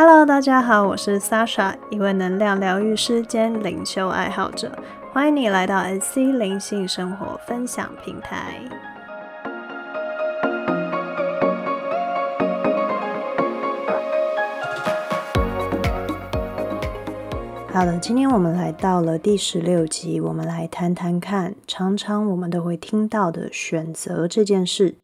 Hello，大家好，我是 Sasha，一位能量疗愈师兼灵修爱好者，欢迎你来到 SC 灵性生活分享平台。好的，今天我们来到了第十六集，我们来谈谈看，常常我们都会听到的选择这件事。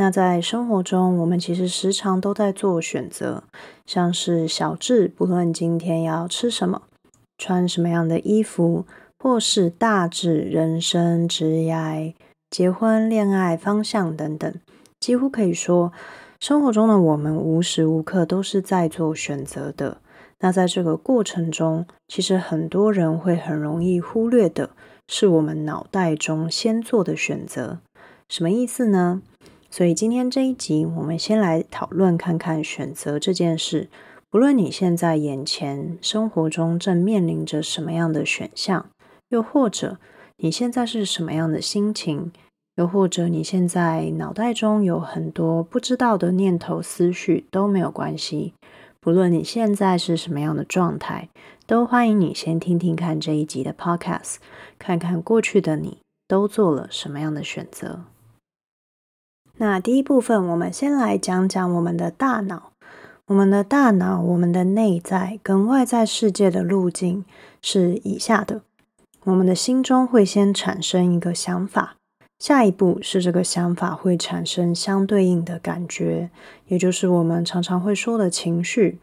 那在生活中，我们其实时常都在做选择，像是小智，不论今天要吃什么、穿什么样的衣服，或是大智，人生、职业、结婚、恋爱方向等等，几乎可以说，生活中的我们无时无刻都是在做选择的。那在这个过程中，其实很多人会很容易忽略的，是我们脑袋中先做的选择。什么意思呢？所以今天这一集，我们先来讨论看看选择这件事。不论你现在眼前生活中正面临着什么样的选项，又或者你现在是什么样的心情，又或者你现在脑袋中有很多不知道的念头思绪，都没有关系。不论你现在是什么样的状态，都欢迎你先听听看这一集的 Podcast，看看过去的你都做了什么样的选择。那第一部分，我们先来讲讲我们的大脑。我们的大脑，我们的内在跟外在世界的路径是以下的：我们的心中会先产生一个想法。下一步是这个想法会产生相对应的感觉，也就是我们常常会说的情绪。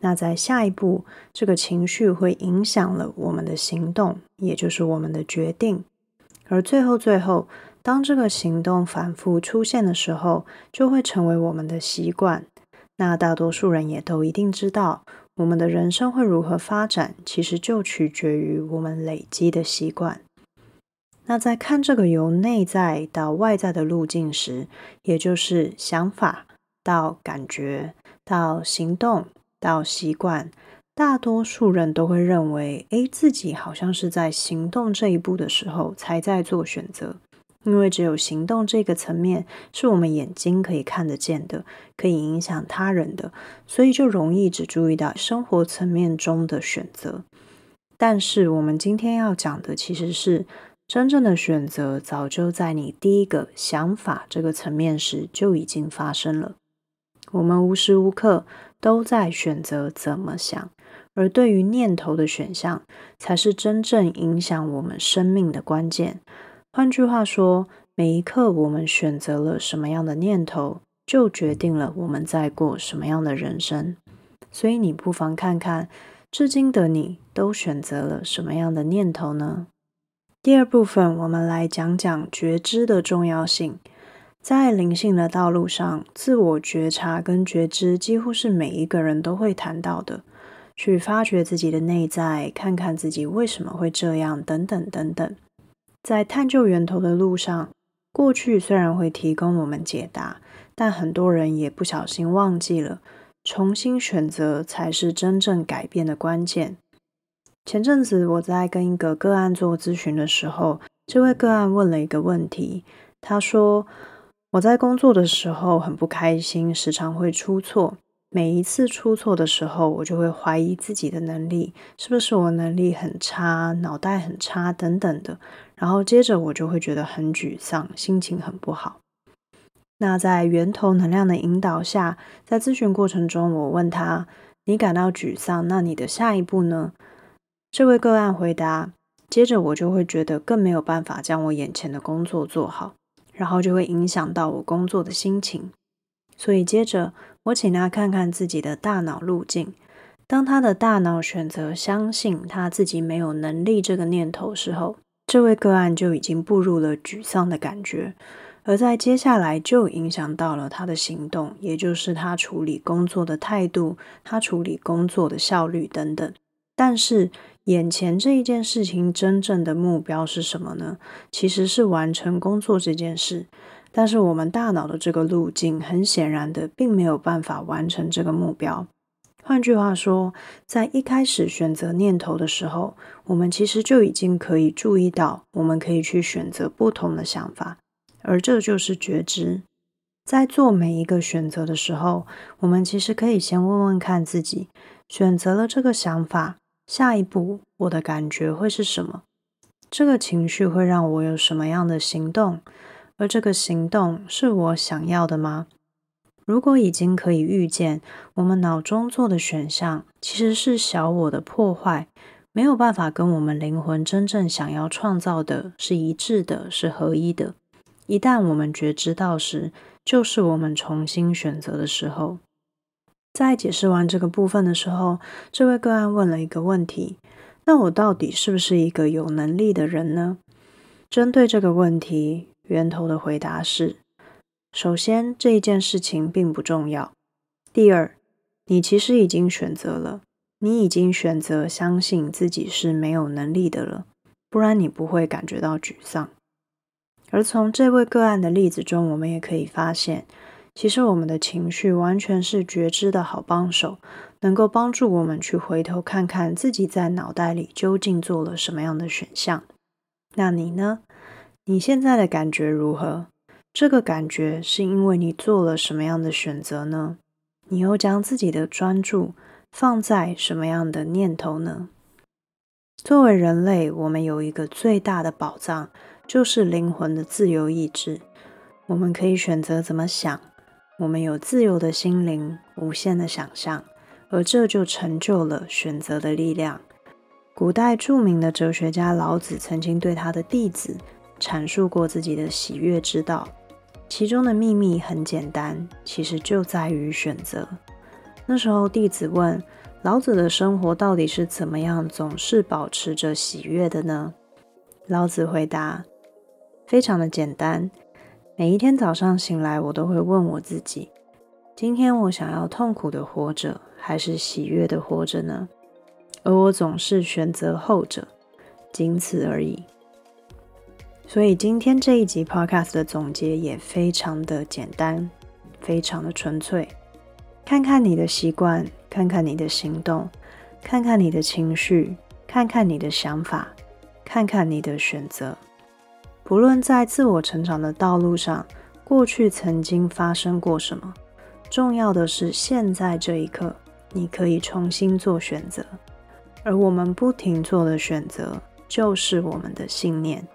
那在下一步，这个情绪会影响了我们的行动，也就是我们的决定。而最后，最后，当这个行动反复出现的时候，就会成为我们的习惯。那大多数人也都一定知道，我们的人生会如何发展，其实就取决于我们累积的习惯。那在看这个由内在到外在的路径时，也就是想法到感觉到行动到习惯，大多数人都会认为，诶，自己好像是在行动这一步的时候才在做选择，因为只有行动这个层面是我们眼睛可以看得见的，可以影响他人的，所以就容易只注意到生活层面中的选择。但是我们今天要讲的其实是。真正的选择早就在你第一个想法这个层面时就已经发生了。我们无时无刻都在选择怎么想，而对于念头的选项，才是真正影响我们生命的关键。换句话说，每一刻我们选择了什么样的念头，就决定了我们在过什么样的人生。所以，你不妨看看，至今的你都选择了什么样的念头呢？第二部分，我们来讲讲觉知的重要性。在灵性的道路上，自我觉察跟觉知几乎是每一个人都会谈到的。去发掘自己的内在，看看自己为什么会这样，等等等等。在探究源头的路上，过去虽然会提供我们解答，但很多人也不小心忘记了，重新选择才是真正改变的关键。前阵子我在跟一个个案做咨询的时候，这位个案问了一个问题。他说：“我在工作的时候很不开心，时常会出错。每一次出错的时候，我就会怀疑自己的能力，是不是我能力很差，脑袋很差等等的。然后接着我就会觉得很沮丧，心情很不好。那在源头能量的引导下，在咨询过程中，我问他：你感到沮丧，那你的下一步呢？”这位个案回答，接着我就会觉得更没有办法将我眼前的工作做好，然后就会影响到我工作的心情。所以接着我请他看看自己的大脑路径。当他的大脑选择相信他自己没有能力这个念头时候，这位个案就已经步入了沮丧的感觉，而在接下来就影响到了他的行动，也就是他处理工作的态度、他处理工作的效率等等。但是。眼前这一件事情真正的目标是什么呢？其实是完成工作这件事。但是我们大脑的这个路径，很显然的，并没有办法完成这个目标。换句话说，在一开始选择念头的时候，我们其实就已经可以注意到，我们可以去选择不同的想法，而这就是觉知。在做每一个选择的时候，我们其实可以先问问看自己：选择了这个想法，下一步我的感觉会是什么？这个情绪会让我有什么样的行动？而这个行动是我想要的吗？如果已经可以预见，我们脑中做的选项其实是小我的破坏，没有办法跟我们灵魂真正想要创造的是一致的，是合一的。一旦我们觉知到时，就是我们重新选择的时候。在解释完这个部分的时候，这位个案问了一个问题：那我到底是不是一个有能力的人呢？针对这个问题，源头的回答是。首先，这一件事情并不重要。第二，你其实已经选择了，你已经选择相信自己是没有能力的了，不然你不会感觉到沮丧。而从这位个案的例子中，我们也可以发现，其实我们的情绪完全是觉知的好帮手，能够帮助我们去回头看看自己在脑袋里究竟做了什么样的选项。那你呢？你现在的感觉如何？这个感觉是因为你做了什么样的选择呢？你又将自己的专注放在什么样的念头呢？作为人类，我们有一个最大的宝藏，就是灵魂的自由意志。我们可以选择怎么想，我们有自由的心灵，无限的想象，而这就成就了选择的力量。古代著名的哲学家老子曾经对他的弟子阐述过自己的喜悦之道。其中的秘密很简单，其实就在于选择。那时候，弟子问老子的生活到底是怎么样，总是保持着喜悦的呢？老子回答：非常的简单，每一天早上醒来，我都会问我自己：今天我想要痛苦的活着，还是喜悦的活着呢？而我总是选择后者，仅此而已。所以今天这一集 Podcast 的总结也非常的简单，非常的纯粹。看看你的习惯，看看你的行动，看看你的情绪，看看你的想法，看看你的选择。不论在自我成长的道路上，过去曾经发生过什么，重要的是现在这一刻，你可以重新做选择。而我们不停做的选择，就是我们的信念。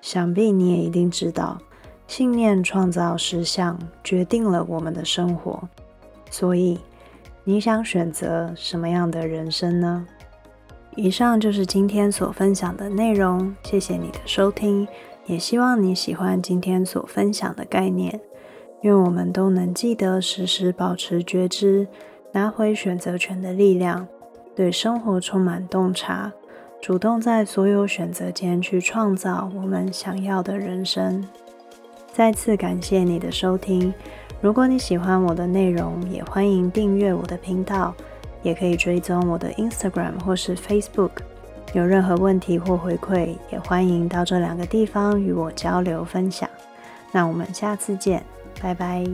想必你也一定知道，信念创造实相，决定了我们的生活。所以，你想选择什么样的人生呢？以上就是今天所分享的内容，谢谢你的收听，也希望你喜欢今天所分享的概念。愿我们都能记得时时保持觉知，拿回选择权的力量，对生活充满洞察。主动在所有选择间去创造我们想要的人生。再次感谢你的收听。如果你喜欢我的内容，也欢迎订阅我的频道，也可以追踪我的 Instagram 或是 Facebook。有任何问题或回馈，也欢迎到这两个地方与我交流分享。那我们下次见，拜拜。